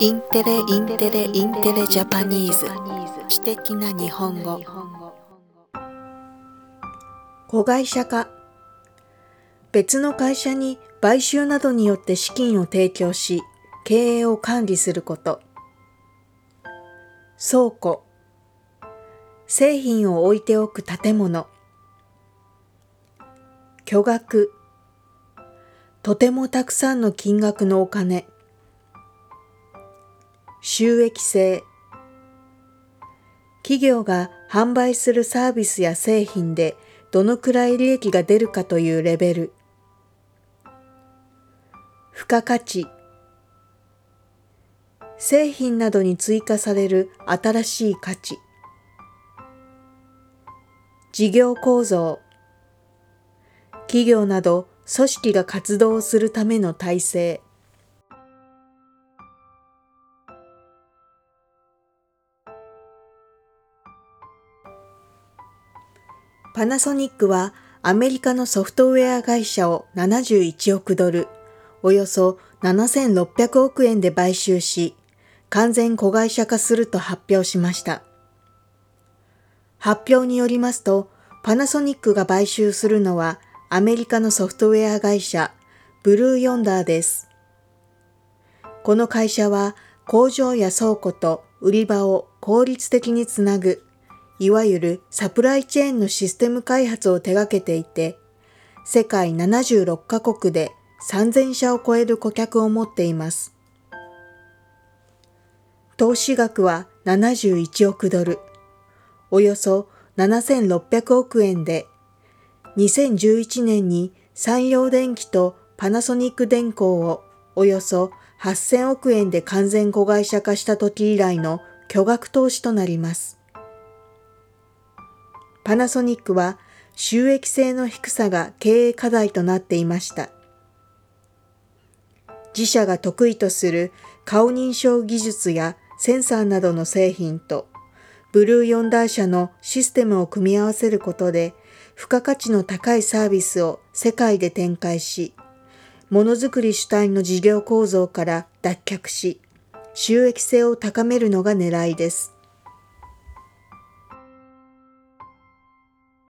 インテレインテレインテレ Japanese。知的な日本語。子会社化。別の会社に買収などによって資金を提供し経営を管理すること。倉庫。製品を置いておく建物。巨額。とてもたくさんの金額のお金。収益性。企業が販売するサービスや製品でどのくらい利益が出るかというレベル。付加価値。製品などに追加される新しい価値。事業構造。企業など組織が活動するための体制。パナソニックはアメリカのソフトウェア会社を71億ドル、およそ7600億円で買収し、完全子会社化すると発表しました。発表によりますと、パナソニックが買収するのはアメリカのソフトウェア会社ブルーヨンダーです。この会社は工場や倉庫と売り場を効率的につなぐいわゆるサプライチェーンのシステム開発を手掛けていて、世界76カ国で3000社を超える顧客を持っています。投資額は71億ドル、およそ7600億円で、2011年に山陽電機とパナソニック電工をおよそ8000億円で完全子会社化した時以来の巨額投資となります。パナソニックは収益性の低さが経営課題となっていました。自社が得意とする顔認証技術やセンサーなどの製品とブルーヨンダー社のシステムを組み合わせることで付加価値の高いサービスを世界で展開し、ものづくり主体の事業構造から脱却し、収益性を高めるのが狙いです。